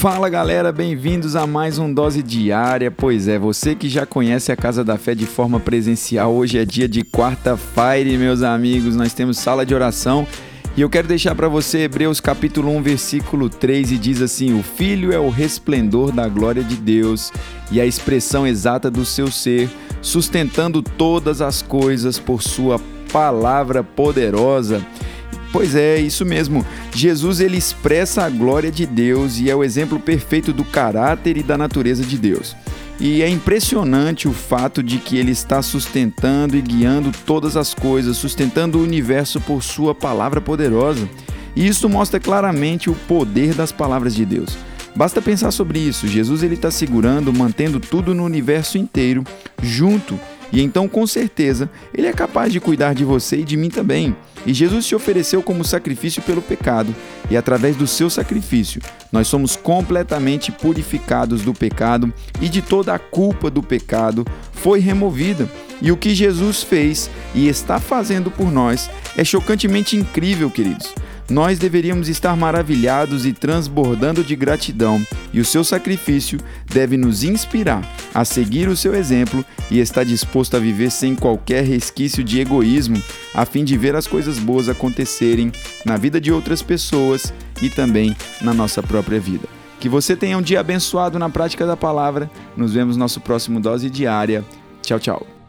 Fala galera, bem-vindos a mais um Dose Diária. Pois é, você que já conhece a Casa da Fé de forma presencial, hoje é dia de quarta-feira, meus amigos. Nós temos sala de oração e eu quero deixar para você Hebreus capítulo 1, versículo 3 e diz assim: "O filho é o resplendor da glória de Deus e a expressão exata do seu ser, sustentando todas as coisas por sua palavra poderosa." Pois é, isso mesmo. Jesus ele expressa a glória de Deus e é o exemplo perfeito do caráter e da natureza de Deus. E é impressionante o fato de que ele está sustentando e guiando todas as coisas, sustentando o universo por sua palavra poderosa. E isso mostra claramente o poder das palavras de Deus. Basta pensar sobre isso. Jesus ele está segurando, mantendo tudo no universo inteiro junto e então, com certeza, Ele é capaz de cuidar de você e de mim também. E Jesus se ofereceu como sacrifício pelo pecado, e através do seu sacrifício, nós somos completamente purificados do pecado e de toda a culpa do pecado foi removida. E o que Jesus fez e está fazendo por nós é chocantemente incrível, queridos nós deveríamos estar maravilhados e transbordando de gratidão, e o seu sacrifício deve nos inspirar a seguir o seu exemplo e estar disposto a viver sem qualquer resquício de egoísmo, a fim de ver as coisas boas acontecerem na vida de outras pessoas e também na nossa própria vida. Que você tenha um dia abençoado na prática da palavra. Nos vemos no nosso próximo dose diária. Tchau, tchau.